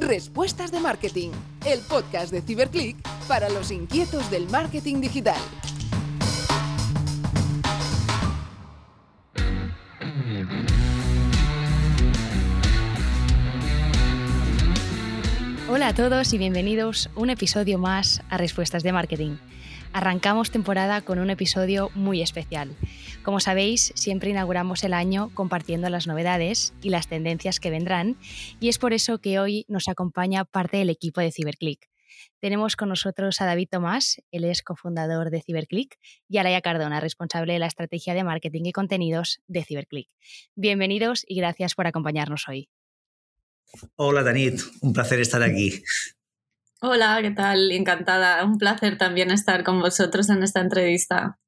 Respuestas de Marketing, el podcast de Ciberclick para los inquietos del marketing digital. Hola a todos y bienvenidos a un episodio más a Respuestas de Marketing. Arrancamos temporada con un episodio muy especial. Como sabéis, siempre inauguramos el año compartiendo las novedades y las tendencias que vendrán, y es por eso que hoy nos acompaña parte del equipo de Ciberclick. Tenemos con nosotros a David Tomás, él es cofundador de Ciberclick, y a Laia Cardona, responsable de la estrategia de marketing y contenidos de Ciberclick. Bienvenidos y gracias por acompañarnos hoy. Hola Danit, un placer estar aquí. Hola, ¿qué tal? Encantada. Un placer también estar con vosotros en esta entrevista.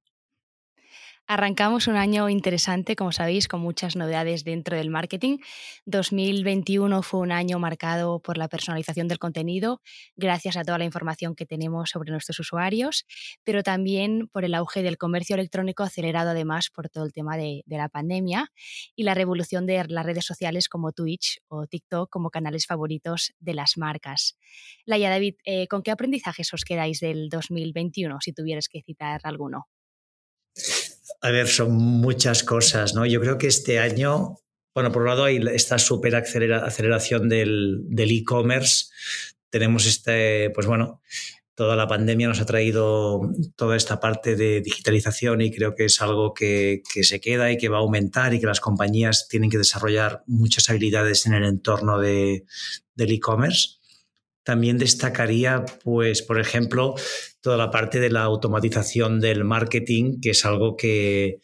Arrancamos un año interesante, como sabéis, con muchas novedades dentro del marketing. 2021 fue un año marcado por la personalización del contenido, gracias a toda la información que tenemos sobre nuestros usuarios, pero también por el auge del comercio electrónico acelerado además por todo el tema de, la pandemia y la revolución de las redes sociales como Twitch o TikTok como canales favoritos de las marcas. Laia David, eh, ¿con qué aprendizajes os quedáis del 2021 si tuvieras que citar alguno? A ver, son muchas cosas, ¿no? Yo creo que este año, bueno, por un lado hay esta super aceleración del e-commerce. Tenemos este, pues bueno, toda la pandemia nos ha traído toda esta parte de digitalización y creo que es algo que, se queda y que va a aumentar y que las compañías tienen que desarrollar muchas habilidades en el entorno de, del e-commerce. También destacaría, pues, por ejemplo, toda la parte de la automatización del marketing, que es algo que,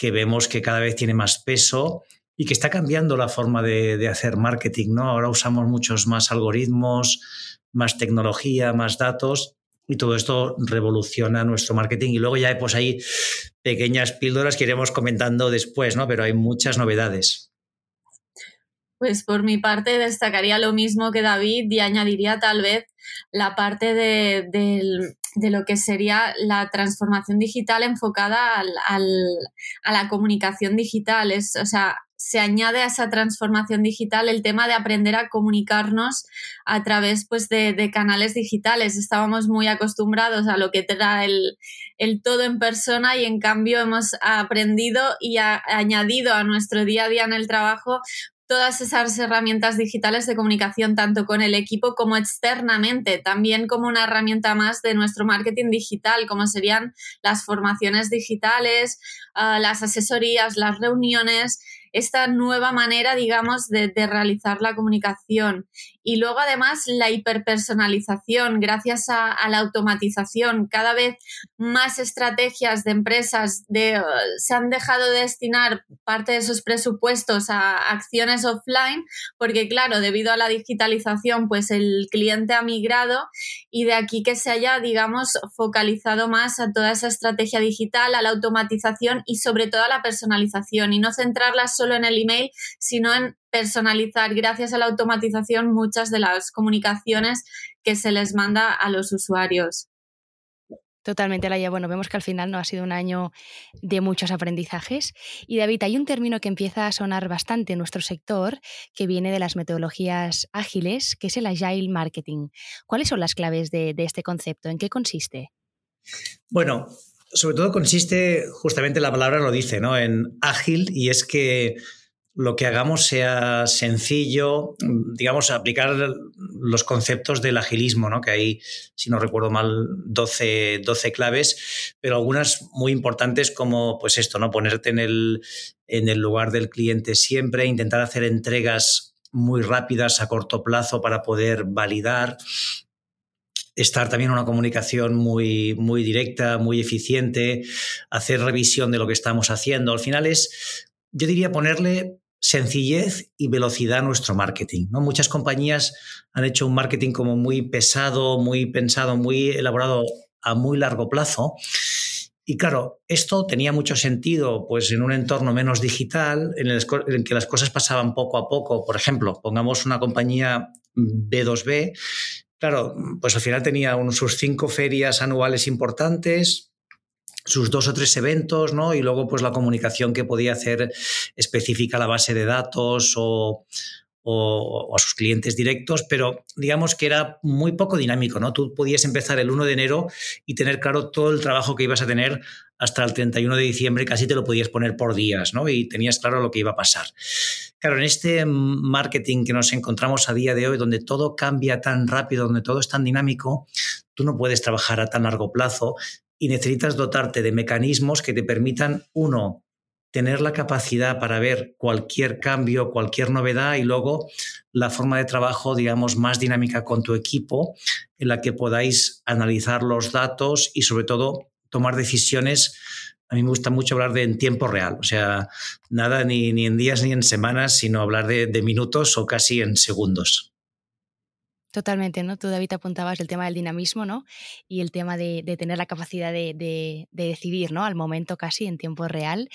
vemos que cada vez tiene más peso y que está cambiando la forma de, hacer marketing, ¿no? Ahora usamos muchos más algoritmos, más tecnología, más datos y todo esto revoluciona nuestro marketing. Y luego ya pues hay pequeñas píldoras que iremos comentando después, ¿no? Pero hay muchas novedades. Pues por mi parte destacaría lo mismo que David y añadiría tal vez la parte de, lo que sería la transformación digital enfocada a la comunicación digital. Es, o sea, se añade a esa transformación digital el tema de aprender a comunicarnos a través pues, de, canales digitales. Estábamos muy acostumbrados a lo que da el, el todo en persona y en cambio hemos aprendido y añadido a nuestro día a día en el trabajo todas esas herramientas digitales de comunicación, tanto con el equipo como externamente, también como una herramienta más de nuestro marketing digital, como serían las formaciones digitales, ah, las asesorías, las reuniones esta nueva manera, digamos, de, realizar la comunicación. Y luego, además, la hiperpersonalización, gracias a, la automatización. Cada vez más estrategias de empresas de, se han dejado de destinar parte de sus presupuestos a acciones offline, porque, claro, debido a la digitalización, pues el cliente ha migrado y de aquí que se haya, digamos, focalizado más a toda esa estrategia digital, a la automatización y sobre todo a la personalización y no centrarla solo en el email, sino en personalizar, gracias a la automatización, muchas de las comunicaciones que se les manda a los usuarios. Totalmente, Laia. Bueno, vemos que al final no ha sido un año de muchos aprendizajes. Y David, hay un término que empieza a sonar bastante en nuestro sector, que viene de las metodologías ágiles, que es el Agile Marketing. ¿Cuáles son las claves de, de este concepto? ¿En qué consiste? Bueno, sobre todo consiste, justamente la palabra lo dice, ¿no? En ágil y es que lo que hagamos sea sencillo, digamos, aplicar los conceptos del agilismo, ¿no? que hay, si no recuerdo mal, 12, 12 claves, pero algunas muy importantes como pues esto, ¿no? ponerte en el, en el lugar del cliente siempre, intentar hacer entregas muy rápidas a corto plazo para poder validar, estar también en una comunicación muy, muy directa, muy eficiente, hacer revisión de lo que estamos haciendo. Al final es, yo diría, ponerle sencillez y velocidad nuestro marketing. ¿no? Muchas compañías han hecho un marketing como muy pesado, muy pensado, muy elaborado a muy largo plazo. Y claro, esto tenía mucho sentido pues, en un entorno menos digital, en el, que las cosas pasaban poco a poco. Por ejemplo, pongamos una compañía B2B Claro, pues al final tenía sus cinco ferias anuales importantes, sus dos o tres eventos, ¿no? Y luego, pues la comunicación que podía hacer específica a la base de datos o, a sus clientes directos, pero digamos que era muy poco dinámico, ¿no? Tú podías empezar el 1 de enero y tener claro todo el trabajo que ibas a tener hasta el 31 de diciembre, casi te lo podías poner por días, ¿no? Y tenías claro lo que iba a pasar. Claro, en este marketing que nos encontramos a día de hoy, donde todo cambia tan rápido, donde todo es tan dinámico, tú no puedes trabajar a tan largo plazo y necesitas dotarte de mecanismos que te permitan, uno, tener la capacidad para ver cualquier cambio, cualquier novedad y luego la forma de trabajo, digamos, más dinámica con tu equipo, en la que podáis analizar los datos y sobre todo tomar decisiones. A mí me gusta mucho hablar de en tiempo real, o sea, nada ni, ni en días ni en semanas, sino hablar de, de minutos o casi en segundos. Totalmente, ¿no? Tú, David, apuntabas el tema del dinamismo, ¿no? Y el tema de, tener la capacidad de, de, decidir, ¿no? Al momento casi, en tiempo real.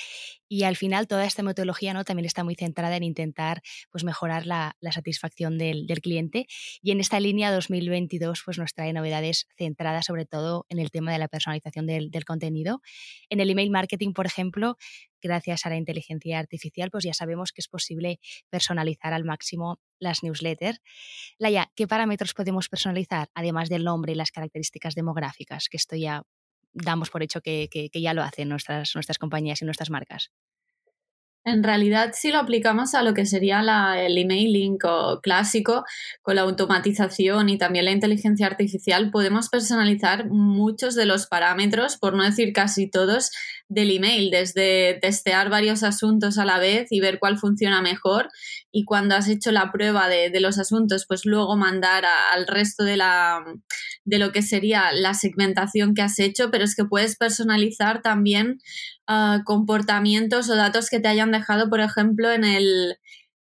Y al final toda esta metodología ¿no? también está muy centrada en intentar pues, mejorar la, satisfacción del, cliente. Y en esta línea 2022 pues, nos trae novedades centradas sobre todo en el tema de la personalización del, contenido. En el email marketing, por ejemplo, gracias a la inteligencia artificial, pues ya sabemos que es posible personalizar al máximo las newsletters. Laia, ¿qué parámetros podemos personalizar, además del nombre y las características demográficas? Que esto ya damos por hecho que, ya lo hacen nuestras, nuestras compañías y nuestras marcas. En realidad, si lo aplicamos a lo que sería el emailing clásico, con la automatización y también la inteligencia artificial, podemos personalizar muchos de los parámetros, por no decir casi todos, del email, desde testear varios asuntos a la vez y ver cuál funciona mejor. Y cuando has hecho la prueba de, los asuntos, pues luego mandar al resto de, la, de lo que sería la segmentación que has hecho, pero es que puedes personalizar también Ah, comportamientos o datos que te hayan dejado, por ejemplo, en el,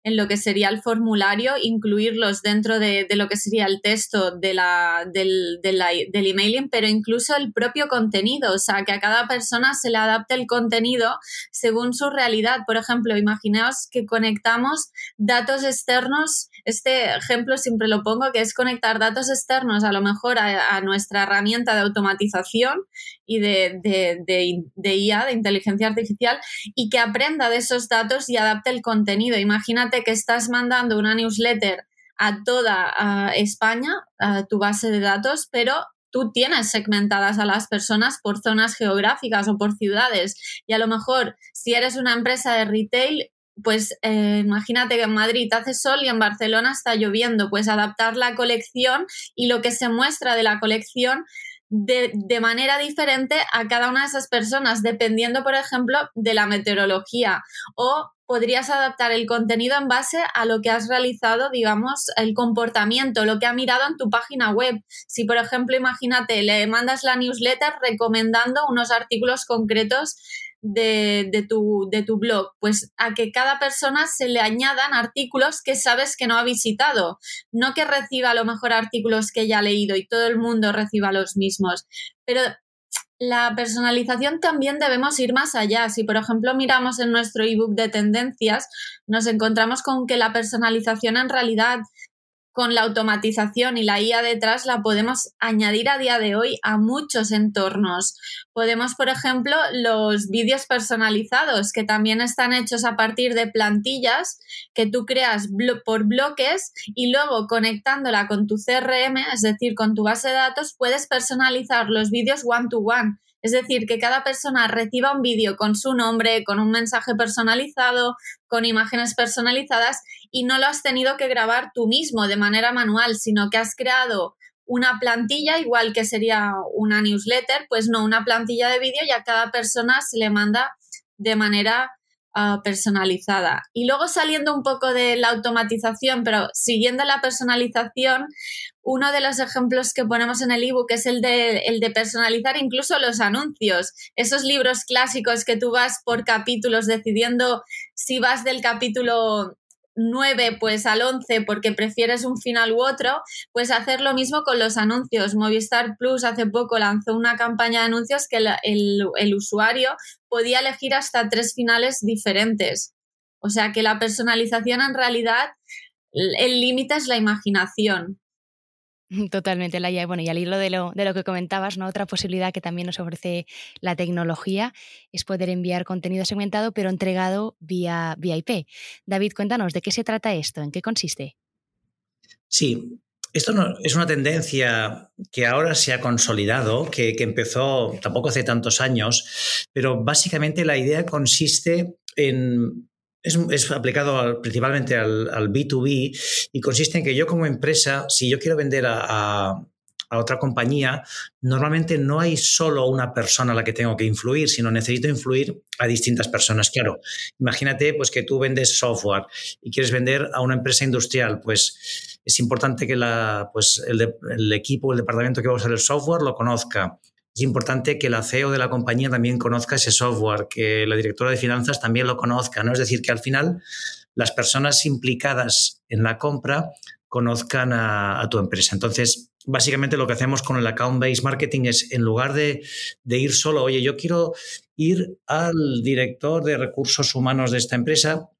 en lo que sería el formulario, incluirlos dentro de, lo que sería el texto de la, del, del, emailing, pero incluso el propio contenido, o sea, que a cada persona se le adapte el contenido según su realidad. Por ejemplo, imaginaos que conectamos datos externos, este ejemplo siempre lo pongo, que es conectar datos externos a lo mejor a, nuestra herramienta de automatización y de, de, IA, de inteligencia artificial, y que aprenda de esos datos y adapte el contenido. Imagínate que estás mandando una newsletter a toda España, tu base de datos, pero tú tienes segmentadas a las personas por zonas geográficas o por ciudades. Y a lo mejor, si eres una empresa de retail, pues eh, imagínate que en Madrid hace sol y en Barcelona está lloviendo, pues adaptar la colección y lo que se muestra de la colección de, de, manera diferente a cada una de esas personas, dependiendo, por ejemplo, de la meteorología o podrías adaptar el contenido en base a lo que has realizado, digamos, el comportamiento, lo que ha mirado en tu página web. Si, por ejemplo, imagínate, le mandas la newsletter recomendando unos artículos concretos de, de, tu, de tu blog, pues a que cada persona se le añadan artículos que sabes que no ha visitado, no que reciba lo mejor artículos que ya ha leído y todo el mundo reciba los mismos, pero la personalización también debemos ir más allá. Si, por ejemplo, miramos en nuestro ebook de tendencias, nos encontramos con que la personalización en realidad con la automatización y la IA detrás la podemos añadir a día de hoy a muchos entornos. Podemos, por ejemplo, los vídeos personalizados que también están hechos a partir de plantillas que tú creas por bloques y luego conectándola con tu CRM, es decir, con tu base de datos, puedes personalizar los vídeos one to one. Es decir, que cada persona reciba un vídeo con su nombre, con un mensaje personalizado, con imágenes personalizadas y no lo has tenido que grabar tú mismo de manera manual, sino que has creado una plantilla, igual que sería una newsletter, pues no, una plantilla de vídeo y a cada persona se le manda de manera ah, personalizada. Y luego saliendo un poco de la automatización, pero siguiendo la personalización, uno de los ejemplos que ponemos en el ebook es el de, el de personalizar incluso los anuncios. Esos libros clásicos que tú vas por capítulos decidiendo si vas del capítulo 9 pues al 11 porque prefieres un final u otro, pues hacer lo mismo con los anuncios. Movistar Plus hace poco lanzó una campaña de anuncios que el, el usuario podía elegir hasta tres finales diferentes. O sea que la personalización en realidad, el límite es la imaginación. Totalmente, Laia. Bueno, y al hilo de lo, de lo que comentabas, ¿no? otra posibilidad que también nos ofrece la tecnología es poder enviar contenido segmentado, pero entregado vía, vía IP. David, cuéntanos, ¿de qué se trata esto? ¿En qué consiste? Sí, esto no, es una tendencia que ahora se ha consolidado, que, empezó tampoco hace tantos años, pero básicamente la idea consiste en es, aplicado principalmente al, B2B y consiste en que yo como empresa, si yo quiero vender a, a, otra compañía, normalmente no hay solo una persona a la que tengo que influir, sino necesito influir a distintas personas. Claro, imagínate pues que tú vendes software y quieres vender a una empresa industrial, pues es importante que la, pues el, el equipo, el departamento que va a usar el software lo conozca. Es importante que la CEO de la compañía también conozca ese software, que la directora de finanzas también lo conozca, ¿no? Es decir, que al final las personas implicadas en la compra conozcan a, tu empresa. Entonces, básicamente lo que hacemos con el account-based marketing es, en lugar de, de, ir solo, oye, yo quiero ir al director de recursos humanos de esta empresa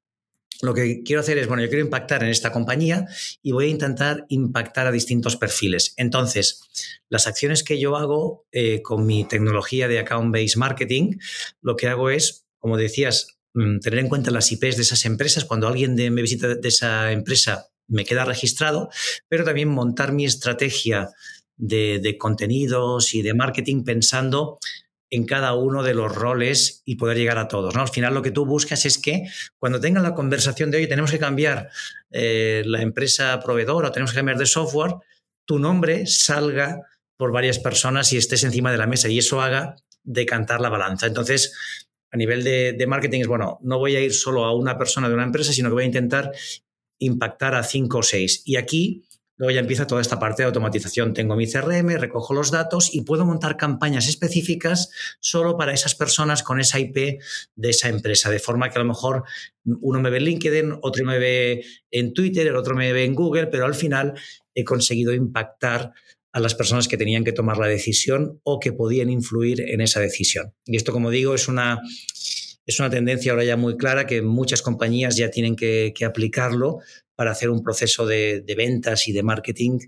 lo que quiero hacer es, bueno, yo quiero impactar en esta compañía y voy a intentar impactar a distintos perfiles. Entonces, las acciones que yo hago eh, con mi tecnología de account-based marketing, lo que hago es, como decías, mm, tener en cuenta las IPs de esas empresas. Cuando alguien me visita de esa empresa, me queda registrado, pero también montar mi estrategia de contenidos y de marketing pensando en cada uno de los roles y poder llegar a todos. ¿no? Al final lo que tú buscas es que cuando tengan la conversación de hoy tenemos que cambiar eh, la empresa proveedora, tenemos que cambiar de software, tu nombre salga por varias personas y estés encima de la mesa y eso haga decantar la balanza. Entonces, a nivel de marketing es, bueno, no voy a ir solo a una persona de una empresa, sino que voy a intentar impactar a cinco o seis. Y aquí Luego ya empieza toda esta parte de automatización. Tengo mi CRM, recojo los datos y puedo montar campañas específicas solo para esas personas con esa IP de esa empresa. De forma que a lo mejor uno me ve en LinkedIn, otro me ve en Twitter, el otro me ve en Google, pero al final he conseguido impactar a las personas que tenían que tomar la decisión o que podían influir en esa decisión. Y esto, como digo, es una, es una tendencia ahora ya muy clara que muchas compañías ya tienen que, que aplicarlo para hacer un proceso de, ventas y de marketing,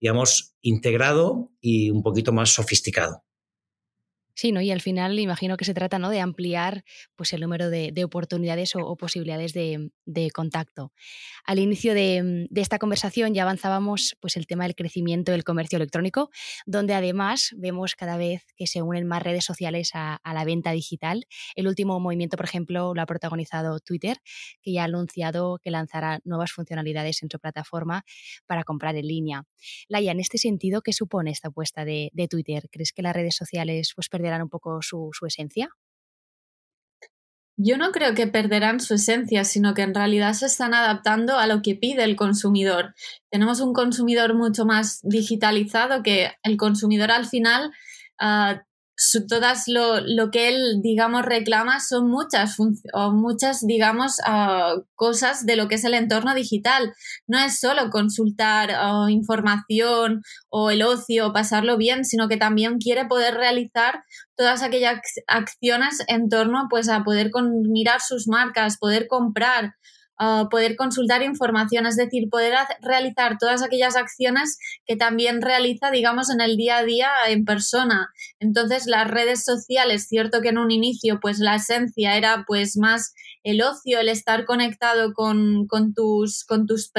digamos, integrado y un poquito más sofisticado. Sí, ¿no? Y al final imagino que se trata ¿no? de ampliar pues, el número de, oportunidades o, posibilidades de, contacto. Al inicio de, esta conversación ya avanzábamos pues, el tema del crecimiento del comercio electrónico, donde además vemos cada vez que se unen más redes sociales a, la venta digital. El último movimiento, por ejemplo, lo ha protagonizado Twitter, que ya ha anunciado que lanzará nuevas funcionalidades en su plataforma para comprar en línea. Laia, en este sentido, ¿qué supone esta apuesta de, Twitter? ¿Crees que las redes sociales pues, perderán un poco su, esencia? Yo no creo que perderán su esencia, sino que en realidad se están adaptando a lo que pide el consumidor. Tenemos un consumidor mucho más digitalizado que el consumidor al final ah, todas lo, lo, que él, digamos, reclama son muchas, o muchas, digamos, ah, cosas de lo que es el entorno digital. No es solo consultar ah, información o el ocio, pasarlo bien, sino que también quiere poder realizar todas aquellas acciones en torno pues, a poder mirar sus marcas, poder comprar, poder consultar información, es decir, poder realizar todas aquellas acciones que también realiza, digamos, en el día a día en persona. Entonces, las redes sociales, cierto que en un inicio, pues la esencia era pues más el ocio, el estar conectado con, tus, con, tus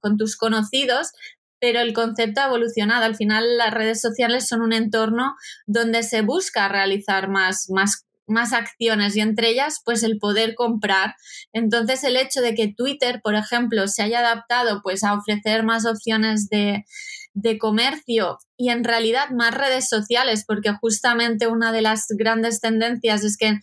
con tus conocidos, pero el concepto ha evolucionado. Al final, las redes sociales son un entorno donde se busca realizar más, más más acciones y entre ellas pues el poder comprar. Entonces el hecho de que Twitter, por ejemplo, se haya adaptado pues a ofrecer más opciones de, de comercio y en realidad más redes sociales, porque justamente una de las grandes tendencias es que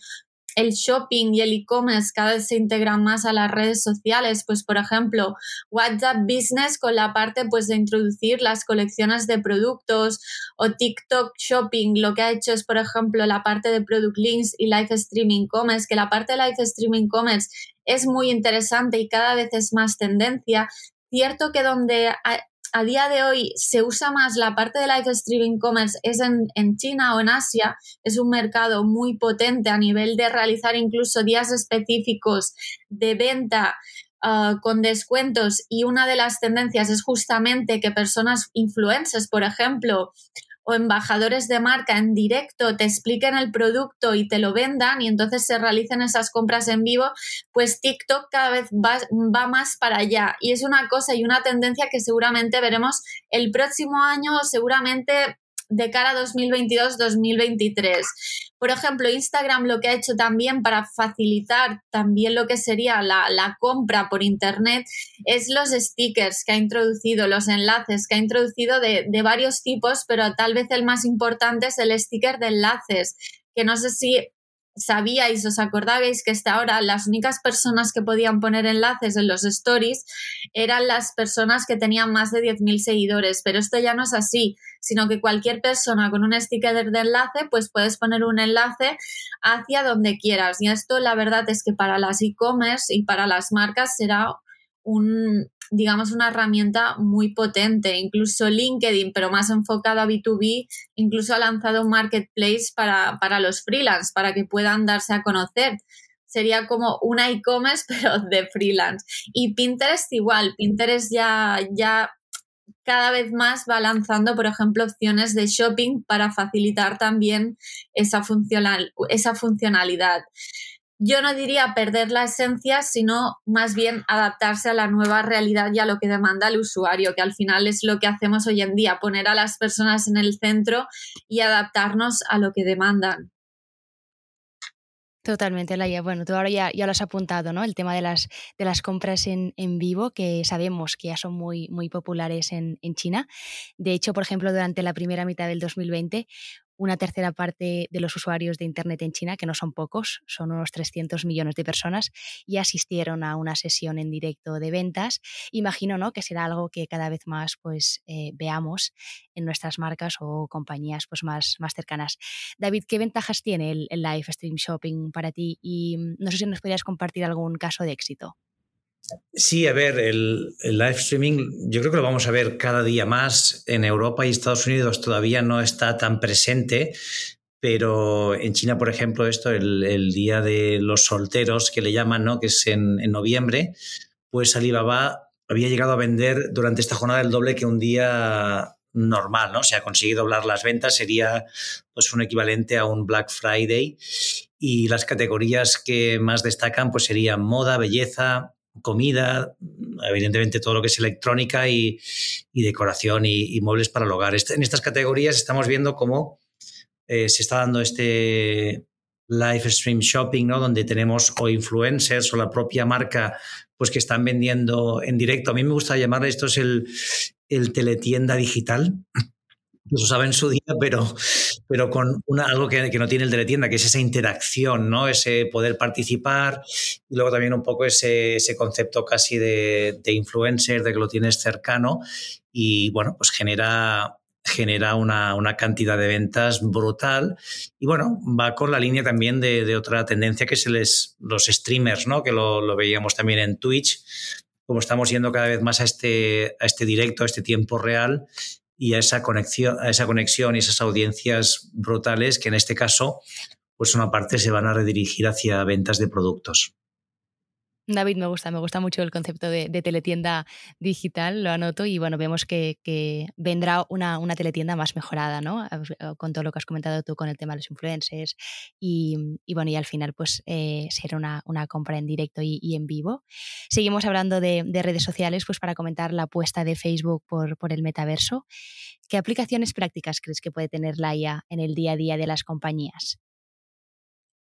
el shopping y el e-commerce cada vez se integran más a las redes sociales, pues por ejemplo, WhatsApp Business con la parte pues de introducir las colecciones de productos o TikTok Shopping lo que ha hecho es por ejemplo la parte de Product Links y Live Streaming Commerce, que la parte de Live Streaming Commerce es muy interesante y cada vez es más tendencia. Cierto que donde a día de hoy se usa más la parte de live streaming commerce es en, China o en Asia, es un mercado muy potente a nivel de realizar incluso días específicos de venta ah, con descuentos y una de las tendencias es justamente que personas influencers, por ejemplo, o embajadores de marca en directo te expliquen el producto y te lo vendan y entonces se realicen esas compras en vivo, pues TikTok cada vez va, más para allá. Y es una cosa y una tendencia que seguramente veremos el próximo año, seguramente de cara a 2022-2023. Por ejemplo, Instagram lo que ha hecho también para facilitar también lo que sería la, la, compra por Internet es los stickers que ha introducido, los enlaces que ha introducido de, de varios tipos, pero tal vez el más importante es el sticker de enlaces, que no sé si sabíais, os acordabais que hasta ahora las únicas personas que podían poner enlaces en los stories eran las personas que tenían más de 10.000 seguidores, pero esto ya no es así, sino que cualquier persona con un sticker de enlace, pues puedes poner un enlace hacia donde quieras. Y esto la verdad es que para las e-commerce y para las marcas será un, digamos, una herramienta muy potente. Incluso LinkedIn, pero más enfocado a B2B, incluso ha lanzado un marketplace para, para los freelance, para que puedan darse a conocer. Sería como una e-commerce, pero de freelance. Y Pinterest igual, Pinterest ya, ya cada vez más va lanzando, por ejemplo, opciones de shopping para facilitar también esa, funcional, esa funcionalidad yo no diría perder la esencia, sino más bien adaptarse a la nueva realidad y a lo que demanda el usuario, que al final es lo que hacemos hoy en día, poner a las personas en el centro y adaptarnos a lo que demandan. Totalmente, Laia. Bueno, tú ahora ya, ya lo has apuntado, ¿no? El tema de las, de las compras en, en vivo, que sabemos que ya son muy, muy populares en, en China. De hecho, por ejemplo, durante la primera mitad del 2020 una tercera parte de los usuarios de Internet en China, que no son pocos, son unos 300 millones de personas, y asistieron a una sesión en directo de ventas. Imagino ¿no? que será algo que cada vez más pues, eh, veamos en nuestras marcas o compañías pues, más, más cercanas. David, ¿qué ventajas tiene el, el live stream shopping para ti? Y mm, no sé si nos podrías compartir algún caso de éxito. Sí, a ver, el, live streaming yo creo que lo vamos a ver cada día más. En Europa y Estados Unidos todavía no está tan presente, pero en China, por ejemplo, esto, el, día de los solteros que le llaman, ¿no? que es en, noviembre, pues Alibaba había llegado a vender durante esta jornada el doble que un día normal, ¿no? Se ha conseguido doblar las ventas, sería pues un equivalente a un Black Friday y las categorías que más destacan pues serían moda, belleza, comida, evidentemente todo lo que es electrónica y, decoración y, muebles para el hogar. Este, en estas categorías estamos viendo cómo eh, se está dando este live stream shopping, ¿no? donde tenemos o influencers o la propia marca pues que están vendiendo en directo. A mí me gusta llamar esto es el, el teletienda digital, lo sabe en su día, pero, pero con algo que, no tiene el de la tienda, que es esa interacción, ¿no? ese poder participar y luego también un poco ese, ese concepto casi de, de, influencer, de que lo tienes cercano y bueno, pues genera, genera una, una, cantidad de ventas brutal y bueno, va con la línea también de, de otra tendencia que es les, los streamers, ¿no? que lo, lo veíamos también en Twitch, como estamos yendo cada vez más a este, a este directo, a este tiempo real, y a esa conexión, a esa conexión y esas audiencias brutales que en este caso, pues una parte se van a redirigir hacia ventas de productos. David, me gusta, me gusta mucho el concepto de, teletienda digital, lo anoto y bueno, vemos que, vendrá una, teletienda más mejorada, ¿no? Con todo lo que has comentado tú con el tema de los influencers y, bueno, y al final pues eh, será una, compra en directo y, en vivo. Seguimos hablando de, redes sociales pues para comentar la apuesta de Facebook por, por el metaverso. ¿Qué aplicaciones prácticas crees que puede tener la IA en el día a día de las compañías?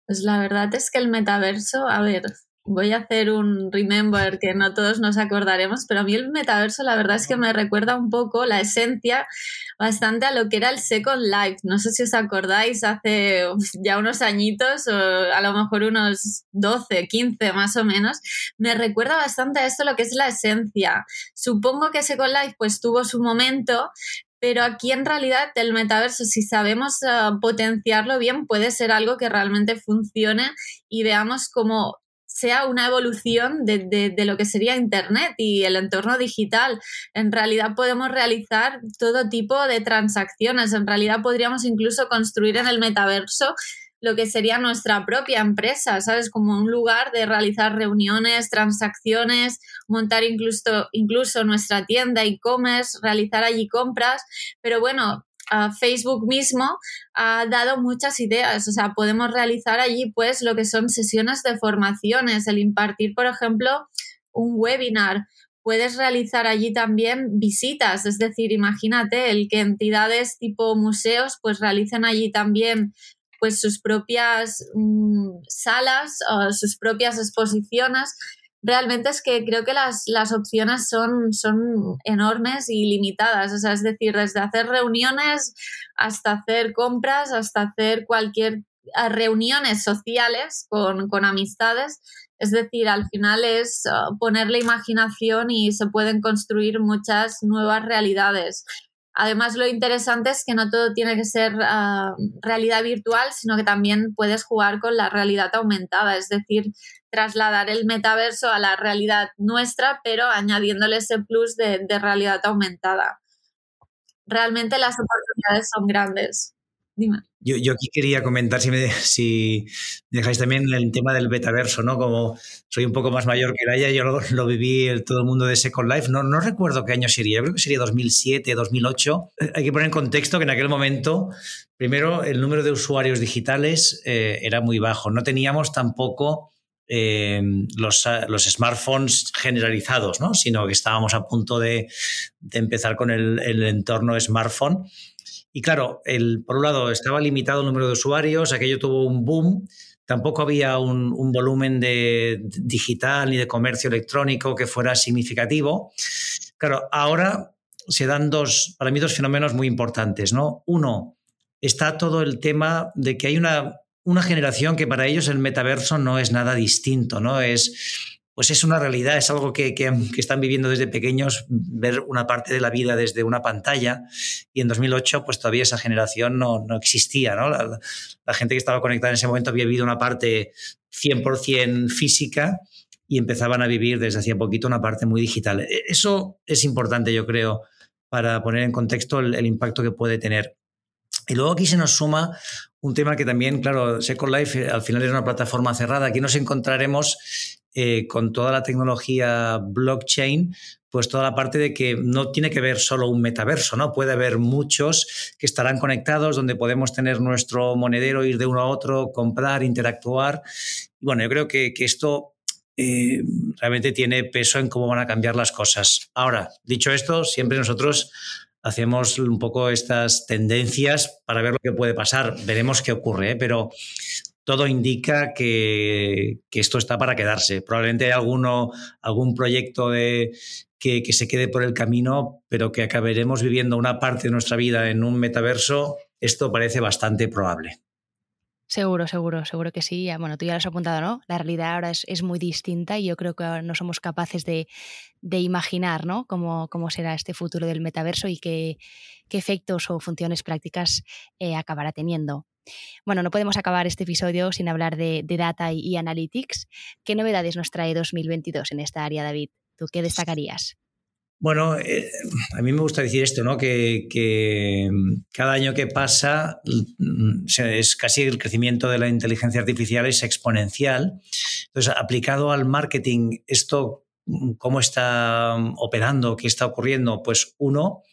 Pues la verdad es que el metaverso, a ver, voy a hacer un remember que no todos nos acordaremos, pero a mí el metaverso la verdad es que me recuerda un poco la esencia bastante a lo que era el Second Life. No sé si os acordáis hace ya unos añitos o a lo mejor unos 12, 15 más o menos. Me recuerda bastante a esto lo que es la esencia. Supongo que Second Life pues tuvo su momento, pero aquí en realidad el metaverso, si sabemos uh, potenciarlo bien, puede ser algo que realmente funcione y veamos como sea una evolución de, lo que sería Internet y el entorno digital. En realidad podemos realizar todo tipo de transacciones. En realidad podríamos incluso construir en el metaverso lo que sería nuestra propia empresa, ¿sabes? Como un lugar de realizar reuniones, transacciones, montar incluso, incluso nuestra tienda e-commerce, realizar allí compras. Pero bueno, Facebook mismo ha dado muchas ideas, o sea, podemos realizar allí pues lo que son sesiones de formaciones, el impartir, por ejemplo, un webinar. Puedes realizar allí también visitas, es decir, imagínate el que entidades tipo museos pues realicen allí también pues sus propias mm, salas o sus propias exposiciones realmente es que creo que las, opciones son, son enormes y limitadas. O sea, es decir, desde hacer reuniones hasta hacer compras, hasta hacer cualquier reuniones sociales con, con amistades. Es decir, al final es uh, poner la imaginación y se pueden construir muchas nuevas realidades. Además, lo interesante es que no todo tiene que ser uh, realidad virtual, sino que también puedes jugar con la realidad aumentada, es decir, trasladar el metaverso a la realidad nuestra, pero añadiéndole ese plus de, realidad aumentada. Realmente las oportunidades son grandes. Dime. Yo, yo, aquí quería comentar, si me, si dejáis también el tema del metaverso, ¿no? Como soy un poco más mayor que Raya, yo lo, viví el, todo el mundo de Second Life. No, no recuerdo qué año sería, creo que sería 2007, 2008. Eh, hay que poner en contexto que en aquel momento, primero, el número de usuarios digitales eh, era muy bajo. No teníamos tampoco Em, los, los, smartphones generalizados, ¿no? sino que estábamos a punto de, empezar con el, entorno smartphone. Y claro, el, por un lado estaba limitado el número de usuarios, aquello tuvo un boom, tampoco había un, volumen de digital ni de comercio electrónico que fuera significativo. Claro, ahora se dan dos, para mí dos fenómenos muy importantes, ¿no? Uno, está todo el tema de que hay una una generación que para ellos el metaverso no es nada distinto, ¿no? Es, pues es una realidad, es algo que, están viviendo desde pequeños, ver una parte de la vida desde una pantalla. Y en 2008, pues todavía esa generación no, existía, ¿no? La, gente que estaba conectada en ese momento había vivido una parte 100% física y empezaban a vivir desde hacía poquito una parte muy digital. E, eso es importante, yo creo, para poner en contexto el impacto que puede tener. Y luego aquí se nos suma un tema que también, claro, Second Life eh, al final es una plataforma cerrada. Aquí nos encontraremos eh, con toda la tecnología blockchain, pues toda la parte de que no tiene que ver solo un metaverso, ¿no? Puede haber muchos que estarán conectados, donde podemos tener nuestro monedero, ir de uno a otro, comprar, interactuar. Y bueno, yo creo que, esto eh, realmente tiene peso en cómo van a cambiar las cosas. Ahora, dicho esto, siempre nosotros hacemos un poco estas tendencias para ver lo que puede pasar. Veremos qué ocurre, ¿eh? pero todo indica que, esto está para quedarse. Probablemente hay alguno, algún proyecto de, que, que, se quede por el camino, pero que acabaremos viviendo una parte de nuestra vida en un metaverso, esto parece bastante probable. Seguro, seguro, seguro que sí. Bueno, tú ya lo has apuntado, ¿no? La realidad ahora es, muy distinta y yo creo que ahora no somos capaces de, imaginar, ¿no? Cómo, cómo, será este futuro del metaverso y qué, efectos o funciones prácticas eh, acabará teniendo. Bueno, no podemos acabar este episodio sin hablar de, data y, y, analytics. ¿Qué novedades nos trae 2022 en esta área, David? ¿Tú qué destacarías? Bueno, eh, a mí me gusta decir esto, ¿no? Que, cada año que pasa mm, es casi el crecimiento de la inteligencia artificial es exponencial. Entonces, aplicado al marketing, esto cómo está operando, qué está ocurriendo, pues uno,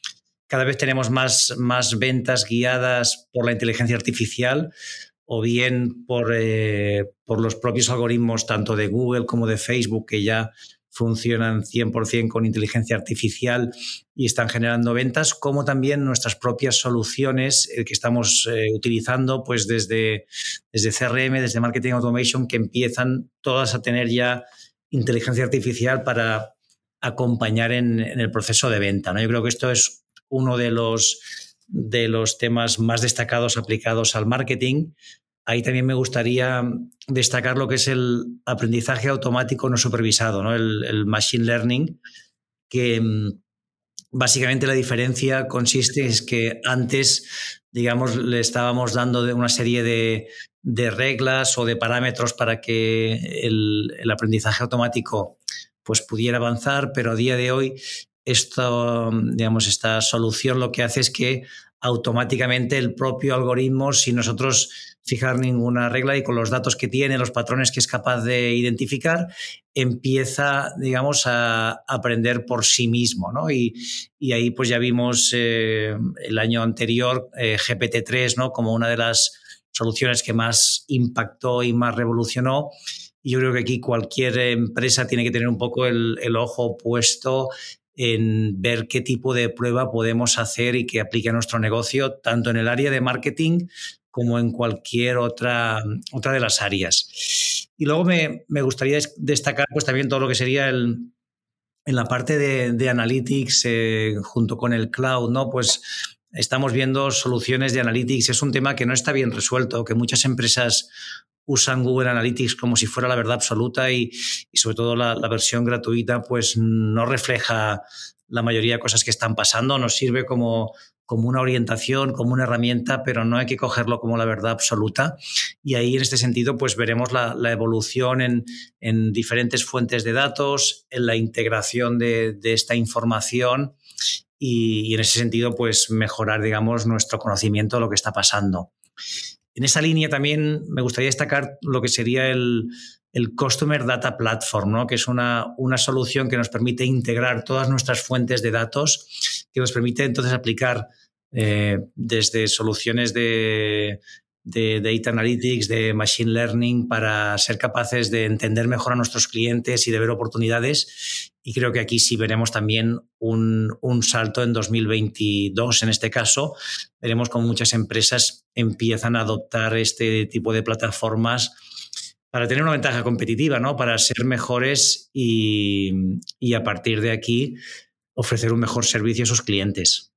cada vez tenemos más, más ventas guiadas por la inteligencia artificial o bien por, eh, por los propios algoritmos tanto de Google como de Facebook que ya funcionan 100% con inteligencia artificial y están generando ventas, como también nuestras propias soluciones eh, que estamos eh, utilizando pues desde, desde CRM, desde Marketing Automation, que empiezan todas a tener ya inteligencia artificial para acompañar en, el proceso de venta. ¿no? Yo creo que esto es uno de los, de los temas más destacados aplicados al marketing, Ahí también me gustaría destacar lo que es el aprendizaje automático no supervisado, ¿no? El, machine learning, que mm, básicamente la diferencia consiste es que antes, digamos, le estábamos dando una serie de, reglas o de parámetros para que el, aprendizaje automático pues, pudiera avanzar, pero a día de hoy esto, digamos, esta solución lo que hace es que automáticamente el propio algoritmo, si nosotros fijar ninguna regla y con los datos que tiene, los patrones que es capaz de identificar, empieza, digamos, a aprender por sí mismo. ¿no? Y, ahí pues ya vimos eh, el año anterior eh, GPT-3 ¿no? como una de las soluciones que más impactó y más revolucionó. Y yo creo que aquí cualquier empresa tiene que tener un poco el, el ojo puesto en ver qué tipo de prueba podemos hacer y que aplique a nuestro negocio, tanto en el área de marketing como en cualquier otra, otra de las áreas. Y luego me, gustaría destacar pues, también todo lo que sería el, en la parte de, analytics eh, junto con el cloud, ¿no? Pues estamos viendo soluciones de analytics. Es un tema que no está bien resuelto, que muchas empresas usan Google Analytics como si fuera la verdad absoluta y, sobre todo la, versión gratuita pues no refleja la mayoría de cosas que están pasando, nos sirve como, como una orientación, como una herramienta, pero no hay que cogerlo como la verdad absoluta. Y ahí, en este sentido, pues veremos la, evolución en, diferentes fuentes de datos, en la integración de, esta información y, y, en ese sentido, pues mejorar, digamos, nuestro conocimiento de lo que está pasando. En esa línea también me gustaría destacar lo que sería el, Customer Data Platform, ¿no? que es una, una, solución que nos permite integrar todas nuestras fuentes de datos, que nos permite entonces aplicar eh, desde soluciones de, Data Analytics, de Machine Learning, para ser capaces de entender mejor a nuestros clientes y de ver oportunidades. Y creo que aquí sí veremos también un, un salto en 2022 en este caso. Veremos cómo muchas empresas empiezan a adoptar este tipo de plataformas para tener una ventaja competitiva, ¿no? para ser mejores y, y a partir de aquí ofrecer un mejor servicio a sus clientes.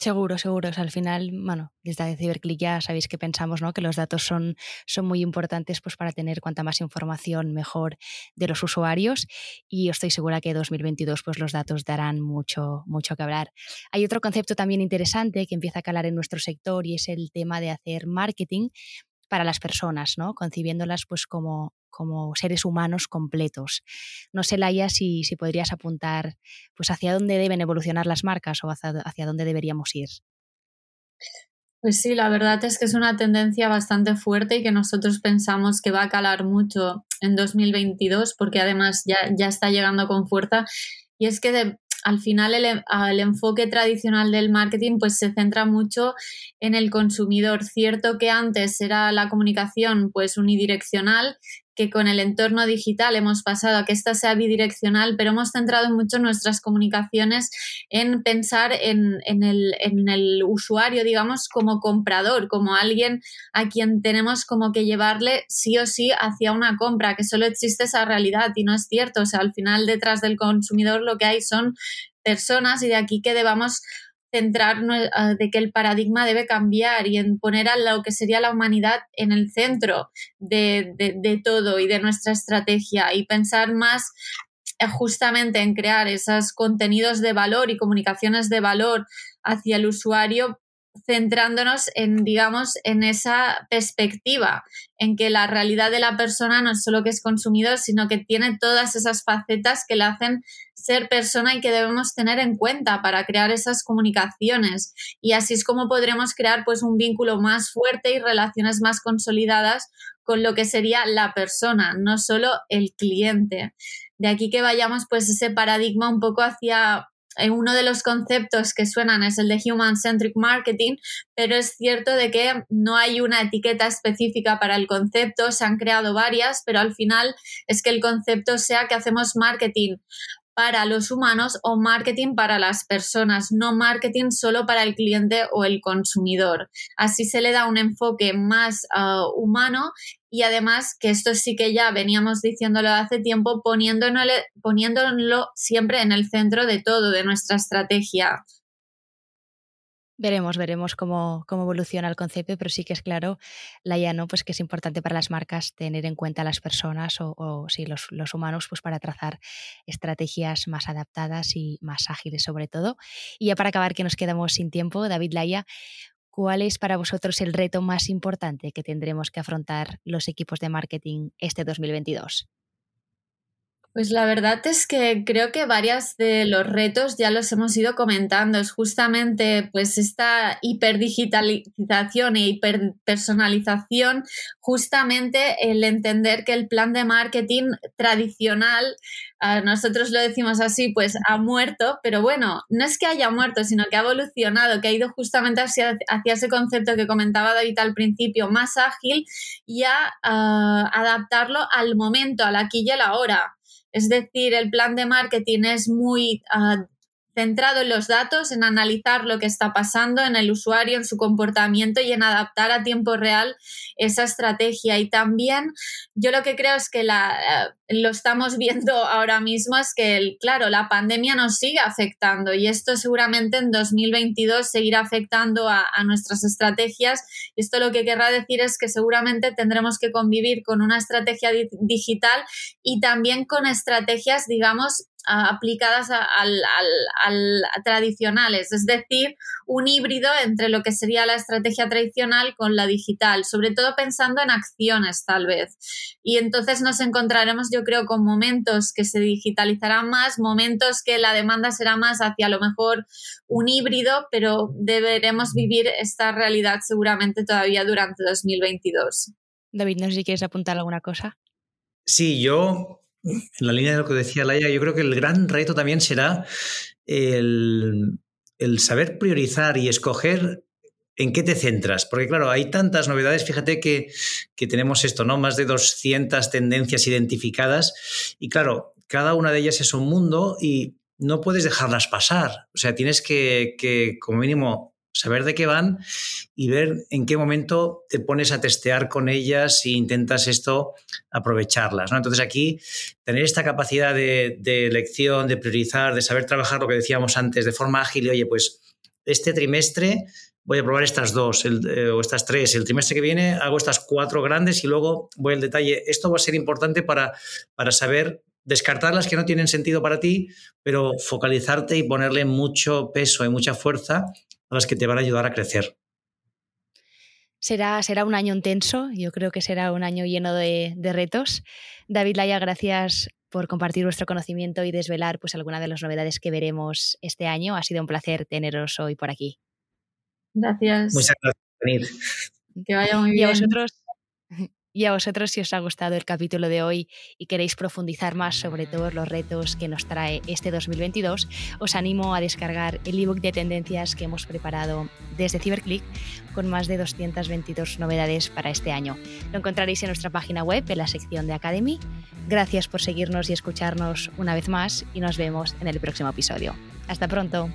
Seguro, seguro. al final, bueno, desde CiberClick ya sabéis que pensamos ¿no? que los datos son, son muy importantes pues, para tener cuanta más información mejor de los usuarios y estoy segura que 2022 pues, los datos darán mucho, mucho que hablar. Hay otro concepto también interesante que empieza a calar en nuestro sector y es el tema de hacer marketing para las personas, ¿no? concibiéndolas pues, como, como seres humanos completos. No sé, Laia, si, si podrías apuntar pues, hacia dónde deben evolucionar las marcas o hacia, hacia dónde deberíamos ir. Pues sí, la verdad es que es una tendencia bastante fuerte y que nosotros pensamos que va a calar mucho en 2022 porque además ya, ya está llegando con fuerza. Y es que de, al final el, enfoque tradicional del marketing pues se centra mucho en el consumidor. Cierto que antes era la comunicación pues unidireccional que con el entorno digital hemos pasado a que esta sea bidireccional, pero hemos centrado mucho nuestras comunicaciones en pensar en, el, en, el, usuario, digamos, como comprador, como alguien a quien tenemos como que llevarle sí o sí hacia una compra, que solo existe esa realidad y no es cierto. O sea, al final detrás del consumidor lo que hay son personas y de aquí que debamos centrar de que el paradigma debe cambiar y en poner a lo que sería la humanidad en el centro de, de, todo y de nuestra estrategia y pensar más eh, justamente en crear esos contenidos de valor y comunicaciones de valor hacia el usuario centrándonos en, digamos, en esa perspectiva, en que la realidad de la persona no es solo que es consumidor, sino que tiene todas esas facetas que la hacen ser persona y que debemos tener en cuenta para crear esas comunicaciones. Y así es como podremos crear pues un vínculo más fuerte y relaciones más consolidadas con lo que sería la persona, no solo el cliente. De aquí que vayamos pues ese paradigma un poco hacia uno de los conceptos que suenan es el de Human Centric Marketing, pero es cierto de que no hay una etiqueta específica para el concepto, se han creado varias, pero al final es que el concepto sea que hacemos marketing para los humanos o marketing para las personas, no marketing solo para el cliente o el consumidor. Así se le da un enfoque más ah, humano y además que esto sí que ya veníamos diciéndolo hace tiempo, poniéndolo siempre en el centro de todo, de nuestra estrategia. Veremos, veremos cómo, cómo, evoluciona el concepto, pero sí que es claro, Laia, ¿no? pues que es importante para las marcas tener en cuenta a las personas o, o sí, los, los, humanos pues para trazar estrategias más adaptadas y más ágiles sobre todo. Y ya para acabar, que nos quedamos sin tiempo, David Laia, ¿cuál es para vosotros el reto más importante que tendremos que afrontar los equipos de marketing este 2022? Pues la verdad es que creo que varias de los retos ya los hemos ido comentando. Es justamente pues esta hiperdigitalización e hiperpersonalización, justamente el entender que el plan de marketing tradicional, nosotros lo decimos así, pues ha muerto, pero bueno, no es que haya muerto, sino que ha evolucionado, que ha ido justamente hacia, ese concepto que comentaba David al principio, más ágil y a adaptarlo al momento, al aquí y a la hora. Es decir, el plan de marketing es muy ah, centrado en los datos, en analizar lo que está pasando en el usuario, en su comportamiento y en adaptar a tiempo real esa estrategia. Y también yo lo que creo es que eh, lo estamos viendo ahora mismo es que, claro, la pandemia nos sigue afectando y esto seguramente en 2022 seguirá afectando a, nuestras estrategias. Esto lo que querrá decir es que seguramente tendremos que convivir con una estrategia digital y también con estrategias, digamos, aplicadas al, tradicionales, es decir, un híbrido entre lo que sería la estrategia tradicional con la digital, sobre todo pensando en acciones tal vez. Y entonces nos encontraremos, yo creo, con momentos que se digitalizarán más, momentos que la demanda será más hacia a lo mejor un híbrido, pero deberemos vivir esta realidad seguramente todavía durante 2022. David, no sé si quieres apuntar alguna cosa. Sí, yo en la línea de lo que decía Laia, yo creo que el gran reto también será el, saber priorizar y escoger en qué te centras. Porque claro, hay tantas novedades, fíjate que, que, tenemos esto, ¿no? Más de 200 tendencias identificadas y claro, cada una de ellas es un mundo y no puedes dejarlas pasar. O sea, tienes que, que como mínimo saber de qué van y ver en qué momento te pones a testear con ellas e intentas esto aprovecharlas. ¿no? Entonces aquí tener esta capacidad de, elección, de priorizar, de saber trabajar lo que decíamos antes de forma ágil y oye, pues este trimestre voy a probar estas dos eh, o estas tres. El trimestre que viene hago estas cuatro grandes y luego voy al detalle. Esto va a ser importante para, para saber descartar las que no tienen sentido para ti, pero focalizarte y ponerle mucho peso y mucha fuerza a las que te van a ayudar a crecer. Será, será un año intenso, yo creo que será un año lleno de, retos. David Laya, gracias por compartir vuestro conocimiento y desvelar pues, alguna de las novedades que veremos este año. Ha sido un placer teneros hoy por aquí. Gracias. Muchas gracias por venir. Que vaya muy bien. Y a vosotros, y a vosotros, si os ha gustado el capítulo de hoy y queréis profundizar más sobre todos los retos que nos trae este 2022, os animo a descargar el ebook de tendencias que hemos preparado desde CiberClick con más de 222 novedades para este año. Lo encontraréis en nuestra página web, en la sección de Academy. Gracias por seguirnos y escucharnos una vez más y nos vemos en el próximo episodio. Hasta pronto.